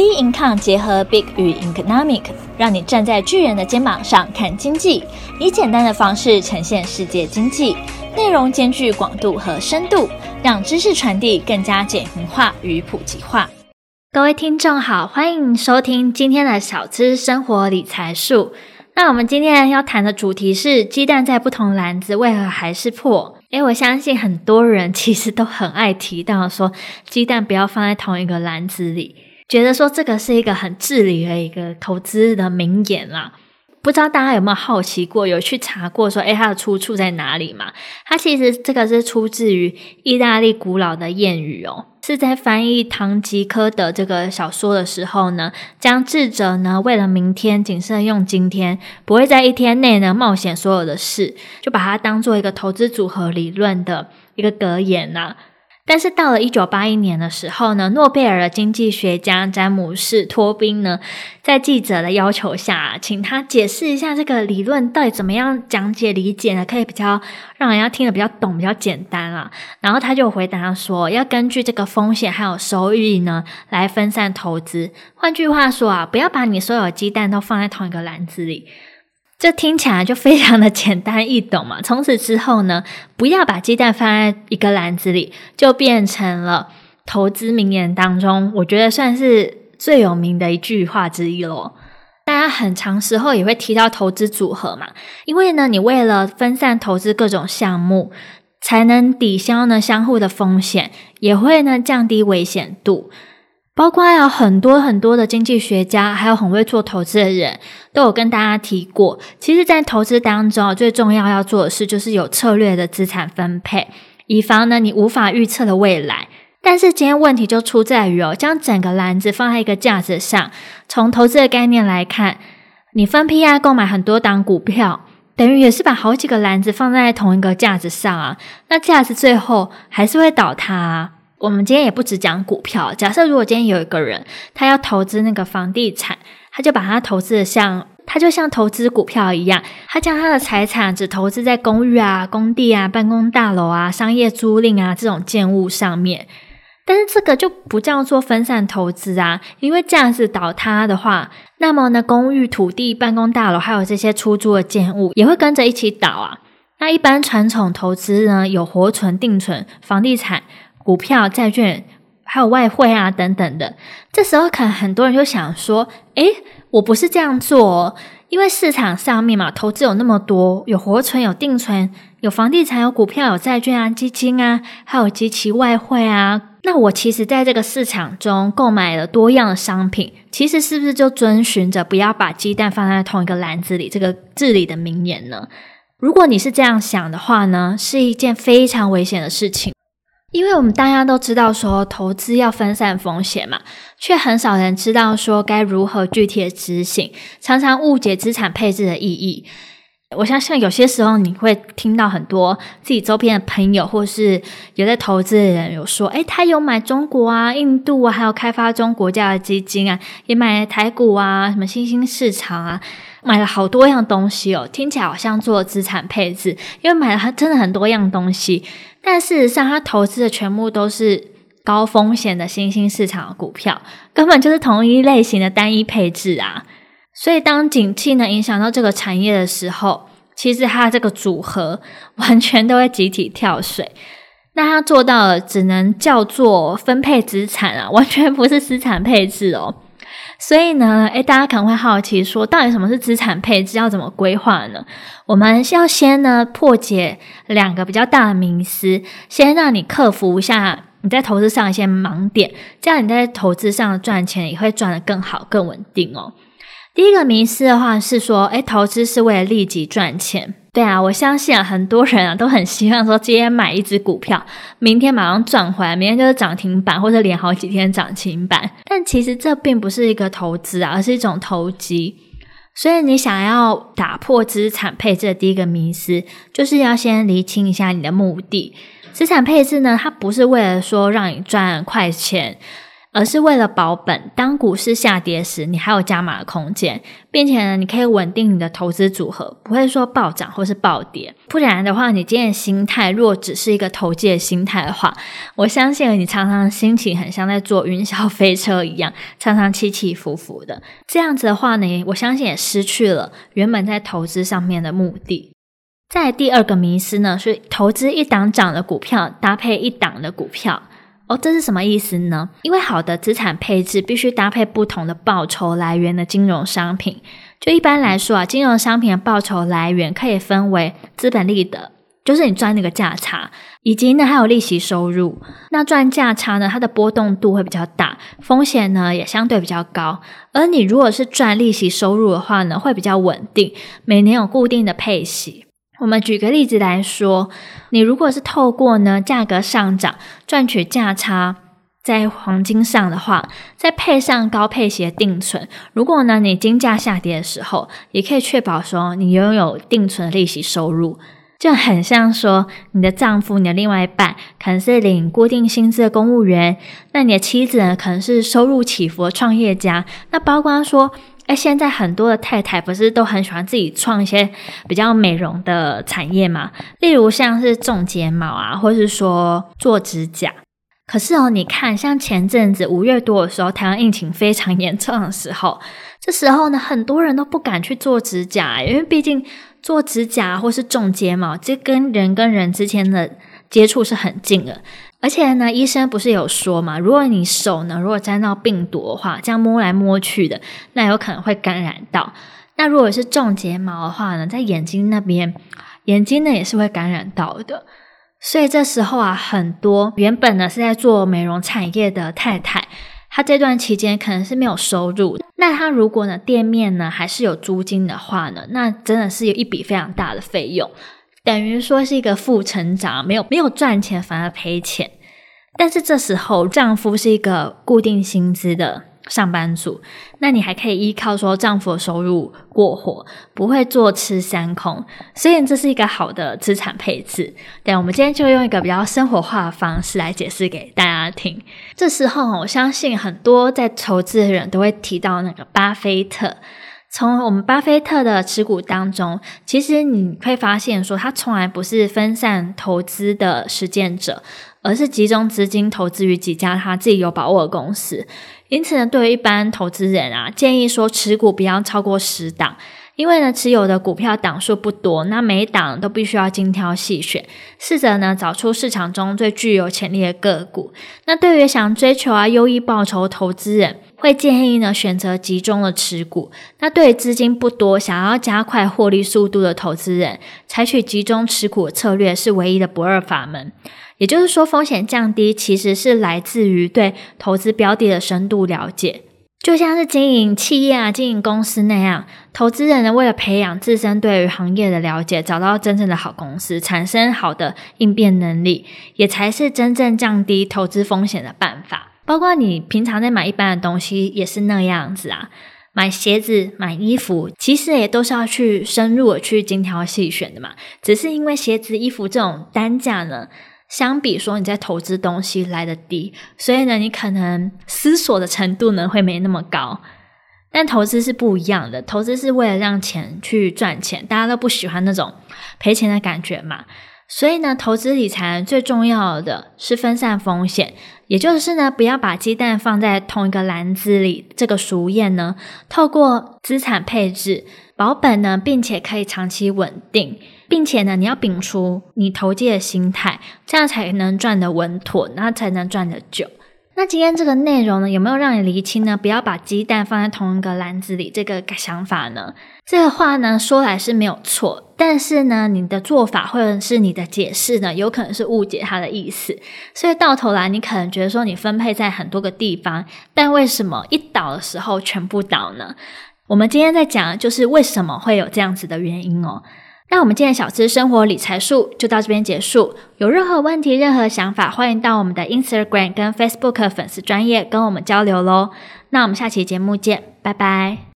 B Income 结合 Big 与 Economic，让你站在巨人的肩膀上看经济，以简单的方式呈现世界经济，内容兼具广度和深度，让知识传递更加简明化与普及化。各位听众好，欢迎收听今天的小资生活理财术。那我们今天要谈的主题是鸡蛋在不同篮子，为何还是破？诶，我相信很多人其实都很爱提到说，鸡蛋不要放在同一个篮子里。觉得说这个是一个很至理的一个投资的名言啦，不知道大家有没有好奇过，有去查过说，诶，它的出处在哪里嘛？它其实这个是出自于意大利古老的谚语哦，是在翻译《堂吉诃德》这个小说的时候呢，将智者呢为了明天谨慎用今天，不会在一天内呢冒险所有的事，就把它当做一个投资组合理论的一个格言呐、但是到了一九八一年的时候呢，诺贝尔的经济学家詹姆士·托宾呢，在记者的要求下，请他解释一下这个理论到底怎么样讲解理解呢？可以比较让人家听得比较懂、比较简单啊。然后他就回答说，要根据这个风险还有收益呢来分散投资。换句话说啊，不要把你所有的鸡蛋都放在同一个篮子里。这听起来就非常的简单易懂嘛。从此之后呢，不要把鸡蛋放在一个篮子里，就变成了投资名言当中，我觉得算是最有名的一句话之一咯。大家很长时候也会提到投资组合嘛，因为呢，你为了分散投资各种项目，才能抵消呢相互的风险，也会呢降低危险度。包括有很多很多的经济学家，还有很会做投资的人，都有跟大家提过。其实，在投资当中，最重要要做的事就是有策略的资产分配，以防呢你无法预测的未来。但是今天问题就出在于哦，将整个篮子放在一个架子上，从投资的概念来看，你分批啊购买很多档股票，等于也是把好几个篮子放在同一个架子上啊，那架子最后还是会倒塌啊。我们今天也不只讲股票。假设如果今天有一个人，他要投资那个房地产，他就把他投资的像，他就像投资股票一样，他将他的财产只投资在公寓啊、工地啊、办公大楼啊、商业租赁啊这种建物上面。但是这个就不叫做分散投资啊，因为这样子倒塌的话，那么呢，公寓、土地、办公大楼还有这些出租的建物也会跟着一起倒啊。那一般传统投资呢，有活存、定存、房地产。股票、债券，还有外汇啊，等等的。这时候可能很多人就想说：“诶，我不是这样做哦，因为市场上面嘛，投资有那么多，有活存、有定存、有房地产、有股票、有债券啊、基金啊，还有及其外汇啊。那我其实在这个市场中购买了多样的商品，其实是不是就遵循着不要把鸡蛋放在同一个篮子里这个至理的名言呢？如果你是这样想的话呢，是一件非常危险的事情。”因为我们大家都知道说投资要分散风险嘛，却很少人知道说该如何具体的执行，常常误解资产配置的意义。我相信有些时候你会听到很多自己周边的朋友或是有在投资的人有说，诶，他有买中国啊、印度啊，还有开发中国家的基金啊，也买台股啊，什么新兴市场啊，买了好多样东西哦，听起来好像做资产配置，因为买了真的很多样东西。但事实上，他投资的全部都是高风险的新兴市场的股票，根本就是同一类型的单一配置啊！所以，当景气能影响到这个产业的时候，其实它这个组合完全都会集体跳水。那他做到了，只能叫做分配资产啊，完全不是资产配置哦。所以呢，诶，大家可能会好奇说，到底什么是资产配置？要怎么规划呢？我们要先呢破解两个比较大的迷思，先让你克服一下你在投资上一些盲点，这样你在投资上赚钱也会赚得更好、更稳定哦。第一个迷思的话是说，诶，投资是为了立即赚钱。对啊，我相信啊，很多人啊都很希望说，今天买一只股票，明天马上赚回来，明天就是涨停板，或者连好几天涨停板。但其实这并不是一个投资啊，而是一种投机。所以你想要打破资产配置的第一个迷思，就是要先厘清一下你的目的。资产配置呢，它不是为了说让你赚快钱，而是为了保本。当股市下跌时，你还有加码的空间，并且呢，你可以稳定你的投资组合，不会说暴涨或是暴跌。不然的话，你今天的心态若只是一个投机的心态的话，我相信你常常心情很像在坐云霄飞车一样，常常起起伏伏的。这样子的话呢，我相信也失去了原本在投资上面的目的。在第二个迷思呢，是投资一档涨的股票搭配一档的股票。哦，这是什么意思呢？因为好的资产配置必须搭配不同的报酬来源的金融商品。就一般来说啊，金融商品的报酬来源可以分为资本利得，就是你赚那个价差，以及呢还有利息收入。那赚价差呢，它的波动度会比较大，风险呢也相对比较高。而你如果是赚利息收入的话呢，会比较稳定，每年有固定的配息。我们举个例子来说，你如果是透过呢价格上涨赚取价差，在黄金上的话，再配上高配息的定存，如果呢你金价下跌的时候，也可以确保说你拥有定存的利息收入，就很像说你的丈夫、你的另外一半可能是领固定薪资的公务员，那你的妻子呢可能是收入起伏的创业家，那包括说。哎，现在很多的太太不是都很喜欢自己创一些比较美容的产业嘛？例如像是种睫毛啊，或是说做指甲。可是哦，你看，像前阵子五月多的时候，台湾疫情非常严重的时候，这时候呢，很多人都不敢去做指甲，因为毕竟做指甲或是种睫毛，这跟人跟人之间的接触是很近的。而且呢，医生不是有说嘛，如果你手呢，如果沾到病毒的话，这样摸来摸去的，那有可能会感染到。那如果是种睫毛的话呢，在眼睛那边，眼睛呢也是会感染到的。所以这时候啊，很多原本呢是在做美容产业的太太，她这段期间可能是没有收入。那她如果呢店面呢还是有租金的话呢，那真的是有一笔非常大的费用。等于说是一个负成长，没有没有赚钱，反而赔钱。但是这时候丈夫是一个固定薪资的上班族，那你还可以依靠说丈夫的收入过活，不会坐吃山空。所以这是一个好的资产配置。对，我们今天就用一个比较生活化的方式来解释给大家听。这时候我相信很多在投资的人都会提到那个巴菲特。从我们巴菲特的持股当中，其实你会发现说，他从来不是分散投资的实践者，而是集中资金投资于几家他自己有把握的公司。因此呢，对于一般投资人啊，建议说持股不要超过十档，因为呢，持有的股票档数不多，那每档都必须要精挑细选，试着呢找出市场中最具有潜力的个股。那对于想追求啊优异报酬投资人，会建议呢选择集中的持股。那对于资金不多、想要加快获利速度的投资人，采取集中持股策略是唯一的不二法门。也就是说，风险降低其实是来自于对投资标的的深度了解。就像是经营企业啊、经营公司那样，投资人呢为了培养自身对于行业的了解，找到真正的好公司，产生好的应变能力，也才是真正降低投资风险的办法。包括你平常在买一般的东西也是那样子啊，买鞋子、买衣服，其实也都是要去深入的去精挑细选的嘛。只是因为鞋子、衣服这种单价呢，相比说你在投资东西来得低，所以呢，你可能思索的程度呢会没那么高。但投资是不一样的，投资是为了让钱去赚钱，大家都不喜欢那种赔钱的感觉嘛。所以呢，投资理财最重要的是分散风险，也就是呢，不要把鸡蛋放在同一个篮子里。这个俗谚呢，透过资产配置保本呢，并且可以长期稳定，并且呢，你要摒除你投机的心态，这样才能赚得稳妥，那才能赚得久。那今天这个内容呢，有没有让你厘清呢？不要把鸡蛋放在同一个篮子里这个想法呢？这个话呢，说来是没有错，但是呢，你的做法或者是你的解释呢，有可能是误解它的意思。所以到头来，你可能觉得说你分配在很多个地方，但为什么一倒的时候全部倒呢？我们今天在讲的就是为什么会有这样子的原因哦。那我们今天小资生活理财术就到这边结束。有任何问题、任何想法，欢迎到我们的 Instagram 跟 Facebook 粉丝专业跟我们交流喽。那我们下期节目见，拜拜。